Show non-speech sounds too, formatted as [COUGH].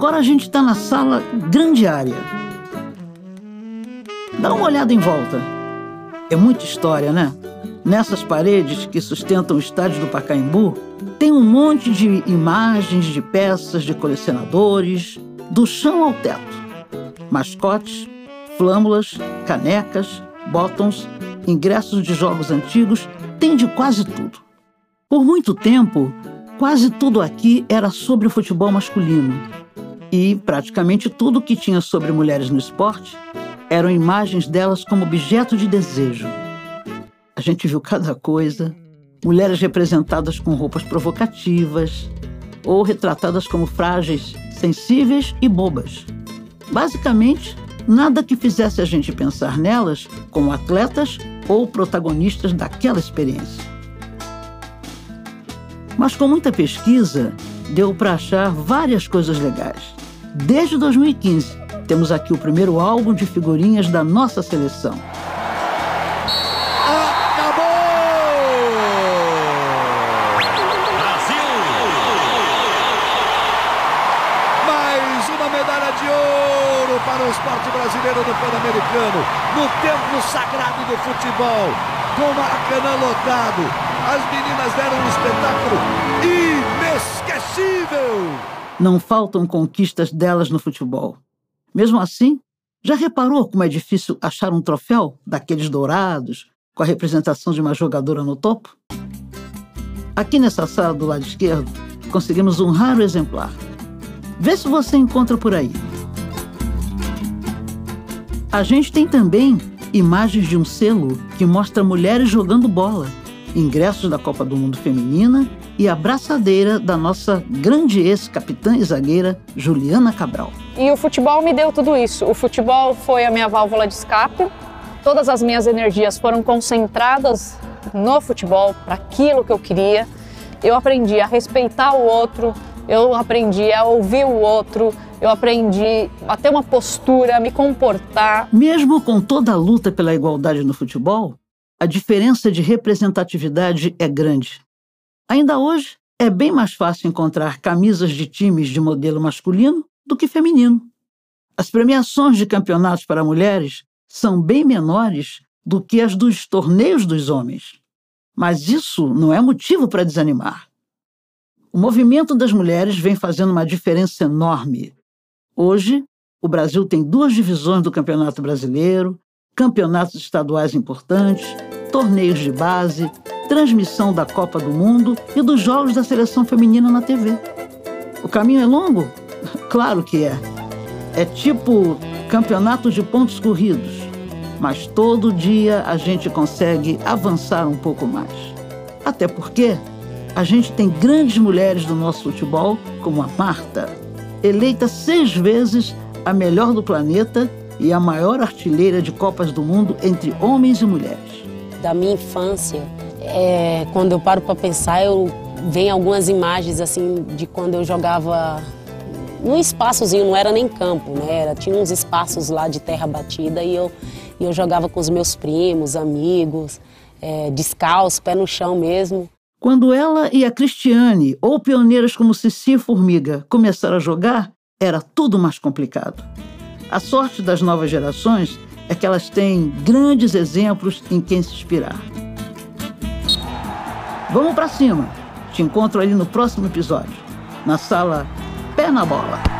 Agora a gente está na sala grande área. Dá uma olhada em volta. É muita história, né? Nessas paredes que sustentam o estádio do Pacaembu, tem um monte de imagens de peças de colecionadores, do chão ao teto. Mascotes, flâmulas, canecas, bottoms, ingressos de jogos antigos, tem de quase tudo. Por muito tempo, quase tudo aqui era sobre o futebol masculino. E praticamente tudo que tinha sobre mulheres no esporte eram imagens delas como objeto de desejo. A gente viu cada coisa: mulheres representadas com roupas provocativas ou retratadas como frágeis, sensíveis e bobas. Basicamente, nada que fizesse a gente pensar nelas como atletas ou protagonistas daquela experiência. Mas com muita pesquisa, deu para achar várias coisas legais. Desde 2015, temos aqui o primeiro álbum de figurinhas da nossa seleção. para o esporte brasileiro no Pan-Americano, no templo sagrado do futebol, com o Maracanã lotado. As meninas deram um espetáculo inesquecível. Não faltam conquistas delas no futebol. Mesmo assim, já reparou como é difícil achar um troféu daqueles dourados com a representação de uma jogadora no topo? Aqui nessa sala do lado esquerdo, conseguimos um raro exemplar. Vê se você encontra por aí. A gente tem também imagens de um selo que mostra mulheres jogando bola, ingressos da Copa do Mundo Feminina e a braçadeira da nossa grande ex-capitã e zagueira Juliana Cabral. E o futebol me deu tudo isso. O futebol foi a minha válvula de escape. Todas as minhas energias foram concentradas no futebol, para aquilo que eu queria. Eu aprendi a respeitar o outro, eu aprendi a ouvir o outro, eu aprendi a ter uma postura, a me comportar. Mesmo com toda a luta pela igualdade no futebol, a diferença de representatividade é grande. Ainda hoje, é bem mais fácil encontrar camisas de times de modelo masculino do que feminino. As premiações de campeonatos para mulheres são bem menores do que as dos torneios dos homens. Mas isso não é motivo para desanimar. O movimento das mulheres vem fazendo uma diferença enorme Hoje, o Brasil tem duas divisões do Campeonato Brasileiro, campeonatos estaduais importantes, torneios de base, transmissão da Copa do Mundo e dos jogos da seleção feminina na TV. O caminho é longo? [LAUGHS] Claro que é. É tipo campeonato de pontos corridos, mas todo dia a gente consegue avançar um pouco mais. Até porque a gente tem grandes mulheres do nosso futebol, como a Marta, eleita seis vezes a melhor do planeta e a maior artilheira de Copas do Mundo entre homens e mulheres. Da minha infância, é, quando eu paro para pensar, eu venho algumas imagens assim de quando eu jogava num espaçozinho, não era nem campo, né? Era, tinha uns espaços lá de terra batida e eu, e eu jogava com os meus primos, amigos, é, descalço, pé no chão mesmo. Quando ela e a Cristiane, ou pioneiras como Cici Formiga, começaram a jogar, era tudo mais complicado. A sorte das novas gerações é que elas têm grandes exemplos em quem se inspirar. Vamos para cima. Te encontro ali no próximo episódio, na sala Pé na Bola.